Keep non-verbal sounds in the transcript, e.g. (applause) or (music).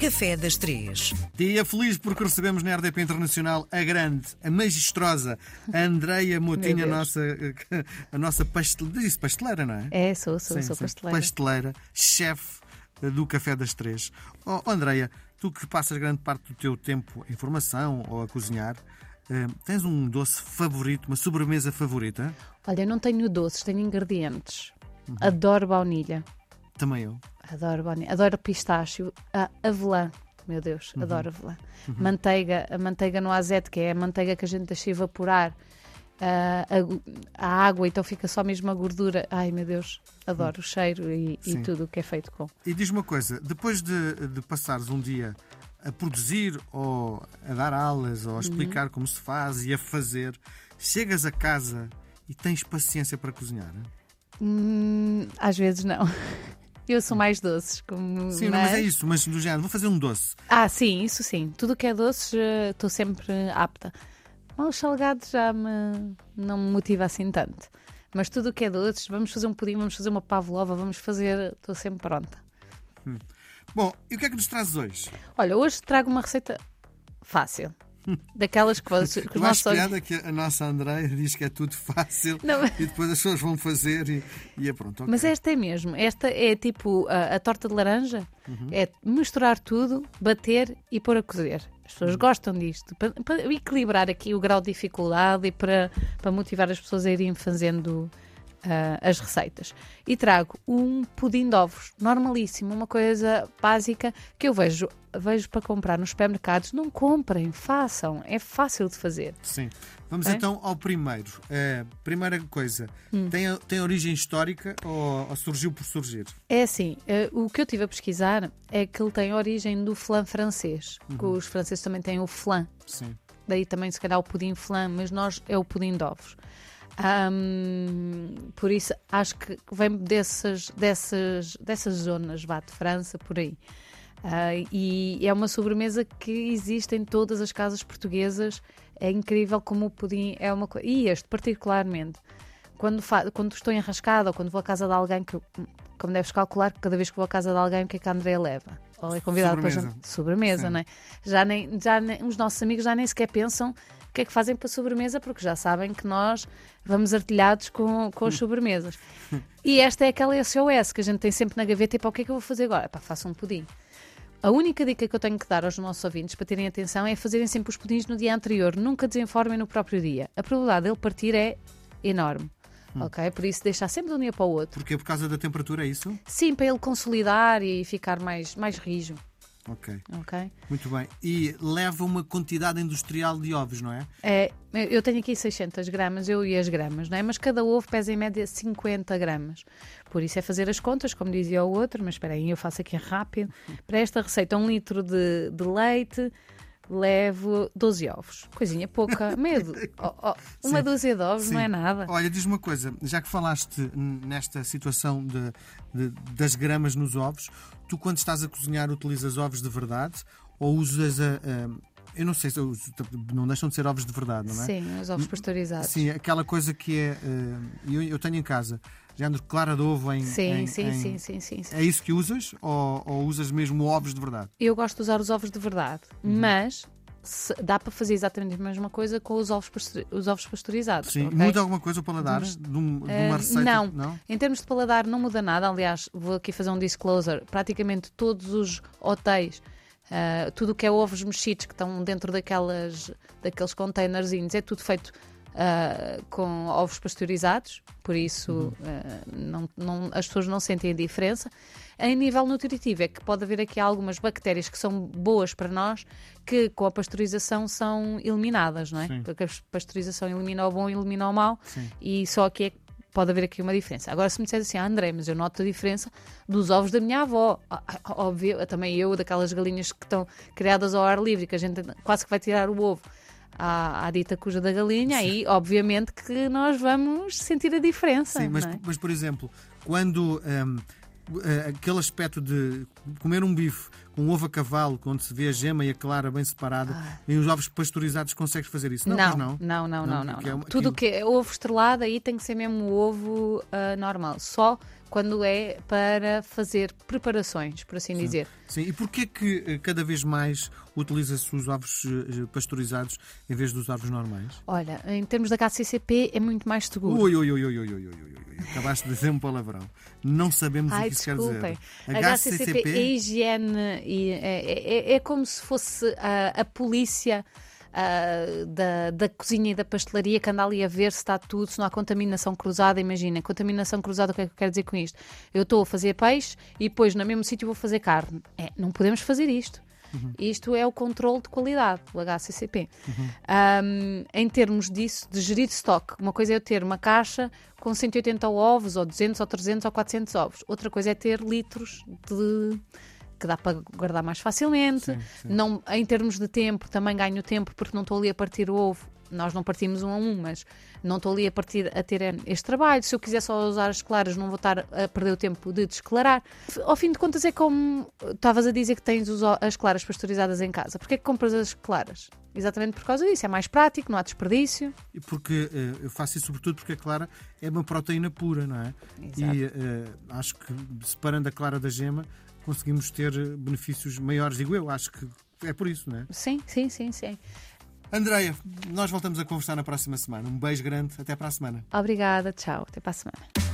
Café das Três. Dia feliz porque recebemos na RDP Internacional a grande, a magistrosa Andreia Motinha, a nossa, a nossa pasteleira, disse pasteleira, não é? É, sou, sou, Sim, sou sim. pasteleira. Pasteleira, chefe do Café das Três. Oh, oh, Andreia, tu que passas grande parte do teu tempo em formação ou a cozinhar, eh, tens um doce favorito, uma sobremesa favorita? Olha, não tenho doces, tenho ingredientes. Uhum. Adoro baunilha. Também eu. Adoro baunilha. Adoro pistácio. Ah, avelã. Meu Deus, Uhum. adoro avelã. Manteiga, a manteiga no azete, que é a manteiga que a gente deixa evaporar ah, a, a água, então fica só mesmo a gordura. Ai, meu Deus, adoro o cheiro e, e tudo o que é feito com. E diz uma coisa, depois de, de passares um dia a produzir ou a dar aulas ou a explicar como se faz e a fazer, chegas a casa e tens paciência para cozinhar? Hum, às vezes não. (laughs) Eu sou mais doces. Como, Sim, não, mas é isso, mas do género, vou fazer um doce. Ah, sim, isso sim. Tudo o que é doces eh, estou sempre apta. Os salgados já me não me motiva assim tanto. Mas tudo o que é doces, vamos fazer um pudim, vamos fazer uma pavlova, vamos fazer, estou sempre pronta. Bom, e o que é que nos trazes hoje? Olha, hoje trago uma receita fácil. Daquelas que, vos- que os nossos olhos... que a nossa Andreia diz que é tudo fácil Não. e depois as pessoas vão fazer e, e é pronto. ok. Mas esta é mesmo. Esta é tipo a, a torta de laranja. Uhum. É misturar tudo, bater e pôr a cozer. As pessoas Uhum. gostam disto. Para, para equilibrar aqui o grau de dificuldade e para, para motivar as pessoas a irem fazendo ah, as receitas. E trago um pudim de ovos, normalíssimo, uma coisa básica que eu vejo, vejo para comprar nos supermercados. Não comprem, façam. É fácil de fazer. Sim. Vamos É? então ao primeiro. Eh, primeira coisa, Hum. tem, tem origem histórica ou, ou surgiu por surgir? É assim, eh, o que eu tive a pesquisar é que ele tem origem do flan francês, que os franceses também têm o flan, Sim. daí também se calhar o pudim flan, mas nós é o pudim de ovos. Ahm, por isso acho que vem dessas, dessas, dessas zonas, vá de França, por aí. Ah, e é uma sobremesa que existe em todas as casas portuguesas. É incrível como o pudim é uma coisa. E este, particularmente, quando, quando estou enrascada ou quando vou à casa de alguém, que como deves calcular, cada vez que vou à casa de alguém, o que é que a Andrea leva? Ou é convidada para Sobremesa. Sobremesa, Sim. não é? Já nem, já nem- os nossos amigos já nem sequer pensam o que é que fazem para sobremesa, porque já sabem que nós vamos artilhados com, com as (laughs) sobremesas. E esta é aquela SOS que a gente tem sempre na gaveta: e para o que é que eu vou fazer agora? Pá, faça um pudim. A única dica que eu tenho que dar aos nossos ouvintes para terem atenção é fazerem sempre os pudins no dia anterior, nunca desenformem no próprio dia. A probabilidade dele partir é enorme. Ok? Por isso, deixar sempre de um dia para o outro. Porque por causa da temperatura, é isso? Sim, para ele consolidar e ficar mais, mais rijo. Ok, Ok? muito bem. E leva uma quantidade industrial de ovos, não é? É, eu tenho aqui 600 gramas, eu e as gramas, não é? Mas cada ovo pesa em média 50 gramas. Por isso é fazer as contas, como dizia o outro, mas espera aí, eu faço aqui rápido. Para esta receita, um litro de, de leite, levo 12 ovos. Coisinha pouca, medo. (laughs) Oh, oh, uma Sim. dúzia de ovos Sim. não é nada. Olha, diz uma coisa, já que falaste nesta situação de- de- das gramas nos ovos, tu quando estás a cozinhar utilizas ovos de verdade ou usas a. a- eu não sei se não deixam de ser ovos de verdade, não é? Sim, os ovos pasteurizados. Sim, aquela coisa que é. eh, eu, eu tenho em casa, género clara de ovo em. Sim, em- sim, em- sim, sim, sim, sim. É isso que usas ou, ou usas mesmo ovos de verdade? Eu gosto de usar os ovos de verdade, Uhum. mas se- dá para fazer exatamente a mesma coisa com os ovos, os ovos pasteurizados. Sim. ok? Muda alguma coisa o paladar de, um- de uma Ah, receita? não. Em termos de paladar, não muda nada. Aliás, vou aqui fazer um disclosure. Praticamente todos os hotéis, ah, tudo o que é ovos mexidos que estão dentro daquelas, daqueles containerzinhos, é tudo feito ah, com ovos pasteurizados. Por isso, ah, não, não- as pessoas não sentem a diferença. Em nível nutritivo, é que pode haver aqui algumas bactérias que são boas para nós, que com a pasteurização são eliminadas, não é? Sim. Porque a pasteurização elimina o bom e elimina o mau Sim. e só aqui é que pode haver aqui uma diferença. Agora, se me disseres assim, ah, André, mas eu noto a diferença dos ovos da minha avó. Ah, Óbvio, também eu, daquelas galinhas que estão criadas ao ar livre, que a gente quase que vai tirar o ovo à, à dita cuja da galinha, aí, obviamente, que nós vamos sentir a diferença. Sim, mas, é? mas por exemplo, quando hum, eh, aquele aspecto de comer um bife com ovo a cavalo, quando se vê a gema e a clara bem separada, ah. e os ovos pasteurizados consegues fazer isso? Não, não, não. Não, não, não. não, é não. É, Tudo que é ovo estrelado aí tem que ser mesmo o ovo uh, normal. Só quando é para fazer preparações, por assim Sim. dizer. Sim, e porquê que eh, cada vez mais utiliza-se os ovos eh, eh, pasteurizados em vez dos ovos normais? Olha, em termos da HACCP é muito mais seguro. Ui, ui, ui, ui, ui, ui, ui. acabaste de dizer um palavrão. Não sabemos Ai, o que isso quer dizer. A, a é higiene, e é, é- é como se fosse a, a polícia da, da cozinha e da pastelaria que anda ali a ver se está tudo, se não há contaminação cruzada. Imagina, contaminação cruzada, o que é que eu quero dizer com isto? Eu estou a fazer peixe e depois no mesmo sítio vou fazer carne. É, não podemos fazer isto. Isto é o controle de qualidade, o HCCP. Um, em termos disso, de gerir estoque, uma coisa é eu ter uma caixa com 180 ovos, ou 200, ou 300, ou 400 ovos. Outra coisa é ter litros de que dá para guardar mais facilmente. Sim, sim. Não, em termos de tempo, também ganho tempo porque não estou ali a partir o ovo. Nós não partimos um a um, mas não estou ali a partir a ter este trabalho. Se eu quiser só usar as claras, não vou estar a perder o tempo de desclarar. Ao fim de contas, é como estavas a dizer que tens as claras pasteurizadas em casa. Porquê é que compras as claras? Exatamente por causa disso. É mais prático, não há desperdício. E Porque eh, eu faço isso sobretudo porque a clara é uma proteína pura, não é? Exato. E eh, acho que separando a clara da gema conseguimos ter eh, benefícios maiores, digo eu. Acho que é por isso, não é? Sim, sim, sim, sim. Andreia, nós voltamos a conversar na próxima semana. Um beijo grande, até para a semana. Obrigada, tchau. Até para a semana.